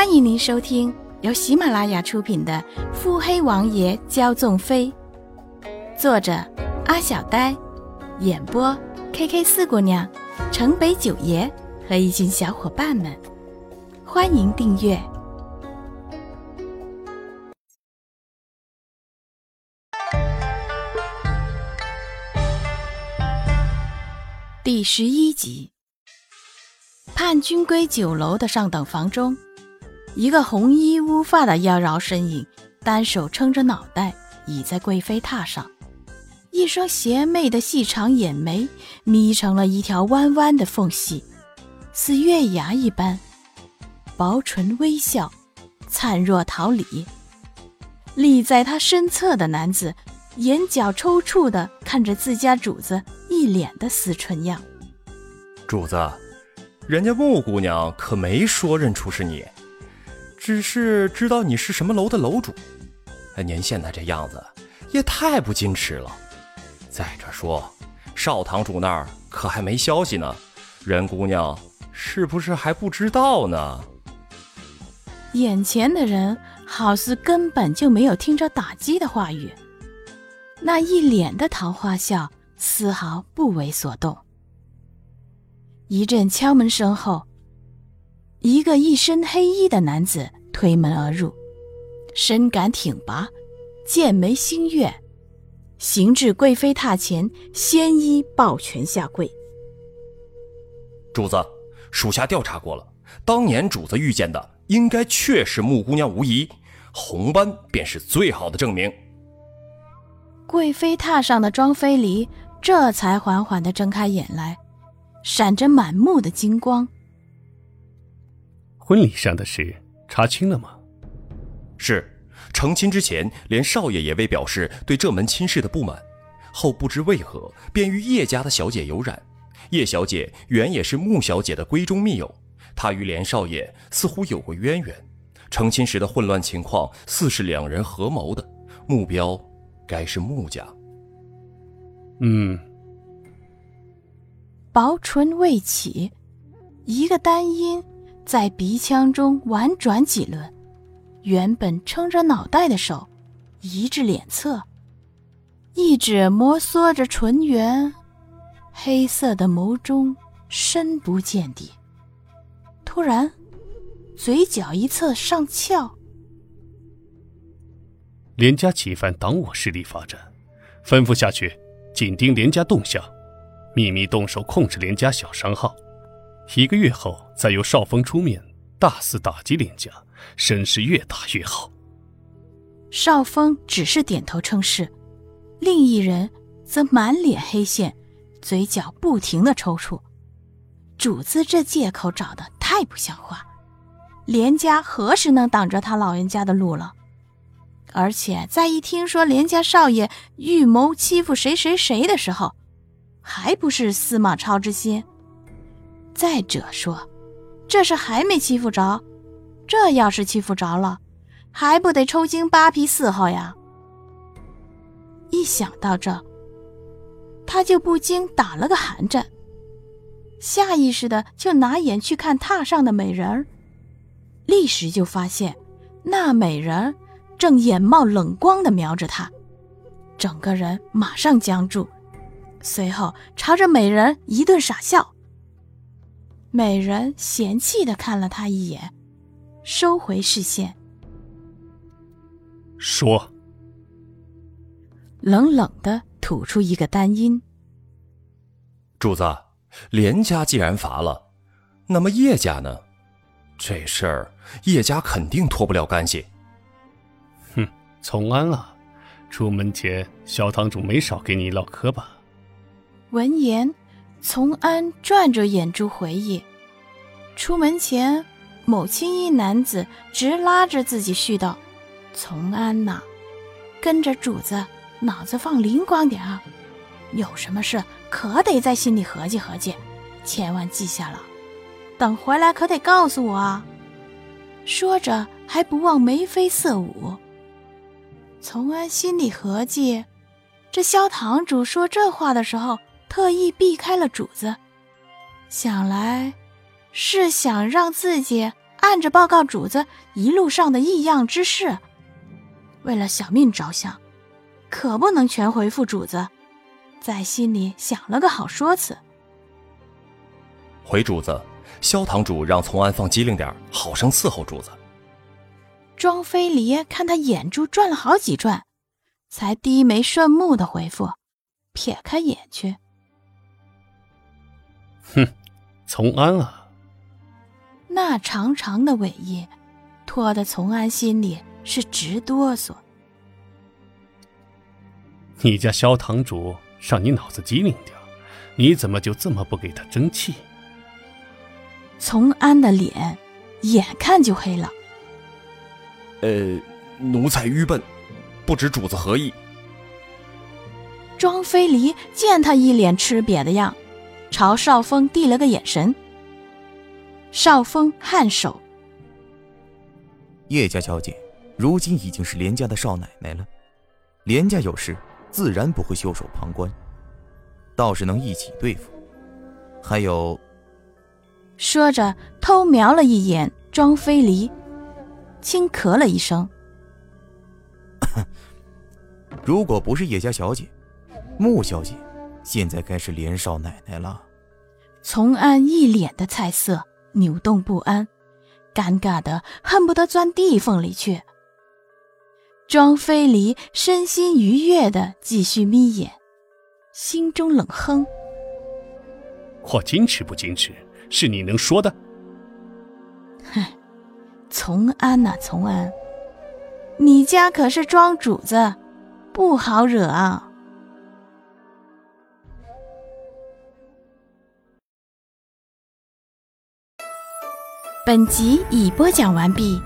欢迎您收听由喜马拉雅出品的《腹黑王爷骄纵妃》，作者阿小呆，演播 K K 四姑娘、城北九爷和一群小伙伴们。欢迎订阅第十一集。盼君归酒楼的上等房中。一个红衣乌发的妖娆身影，单手撑着脑袋倚在贵妃榻上，一双邪魅的细长眼眉眯成了一条弯弯的缝隙，似月牙一般，薄唇微笑，灿若桃李。立在他身侧的男子，眼角抽搐的看着自家主子，一脸的死蠢样。主子，人家穆姑娘可没说认出是你。只是知道你是什么楼的楼主，您现在这样子也太不矜持了。再者说，少堂主那儿可还没消息呢，任姑娘是不是还不知道呢？眼前的人好似根本就没有听着打击的话语，那一脸的桃花笑，丝毫不为所动。一阵敲门声后。一个一身黑衣的男子推门而入，身杆挺拔，剑眉星月，行至贵妃榻前，先衣抱拳下跪。主子，属下调查过了，当年主子遇见的应该确是穆姑娘无疑，红斑便是最好的证明。贵妃榻上的庄妃离这才缓缓地睁开眼来，闪着满目的金光。婚礼上的事查清了吗？是，成亲之前，连少爷也未表示对这门亲事的不满，后不知为何便与叶家的小姐有染。叶小姐原也是穆小姐的闺中密友，她与连少爷似乎有过渊源。成亲时的混乱情况，似是两人合谋的，目标该是穆家。嗯。薄唇未起，一个单音。在鼻腔中婉转几轮，原本撑着脑袋的手移至脸侧，一指摩挲着唇缘，黑色的眸中深不见底。突然，嘴角一侧上翘。连家起犯挡我势力发展，吩咐下去，紧盯连家动向，秘密动手控制连家小商号。一个月后，再由少峰出面，大肆打击连家，声势越大越好。少峰只是点头称是，另一人则满脸黑线，嘴角不停的抽搐。主子这借口找的太不像话，连家何时能挡着他老人家的路了？而且在一听说连家少爷预谋欺负谁谁谁的时候，还不是司马超之心？再者说，这是还没欺负着，这要是欺负着了，还不得抽筋扒皮伺候呀？一想到这，他就不禁打了个寒战，下意识的就拿眼去看榻上的美人儿，立时就发现那美人正眼冒冷光的瞄着他，整个人马上僵住，随后朝着美人一顿傻笑。美人嫌弃的看了他一眼，收回视线，说：“冷冷的吐出一个单音。主子，连家既然罚了，那么叶家呢？这事儿叶家肯定脱不了干系。哼，从安啊，出门前小堂主没少给你唠嗑吧？”闻言。从安转着眼珠回忆，出门前，某青衣男子直拉着自己絮叨：“从安呐，跟着主子，脑子放灵光点啊，有什么事可得在心里合计合计，千万记下了，等回来可得告诉我啊。”说着还不忘眉飞色舞。从安心里合计，这萧堂主说这话的时候。特意避开了主子，想来是想让自己按着报告主子一路上的异样之事。为了小命着想，可不能全回复主子，在心里想了个好说辞。回主子，萧堂主让从安放机灵点，好生伺候主子。庄飞离看他眼珠转了好几转，才低眉顺目的回复，撇开眼去。哼，从安啊！那长长的尾翼，拖得从安心里是直哆嗦。你家萧堂主让你脑子机灵点，你怎么就这么不给他争气？从安的脸眼看就黑了。呃，奴才愚笨，不知主子何意。庄飞离见他一脸吃瘪的样，朝少峰递了个眼神。少峰颔首：“叶家小姐，如今已经是连家的少奶奶了，连家有事，自然不会袖手旁观，倒是能一起对付。还有……”说着，偷瞄了一眼庄飞离。轻咳了一声。如果不是叶家小姐，穆小姐，现在该是连少奶奶了。从安一脸的菜色，扭动不安，尴尬的恨不得钻地缝里去。庄飞离身心愉悦的继续眯眼，心中冷哼：“我矜持不矜持，是你能说的？”哼。从安呐，从安，你家可是庄主子，不好惹啊！本集已播讲完毕。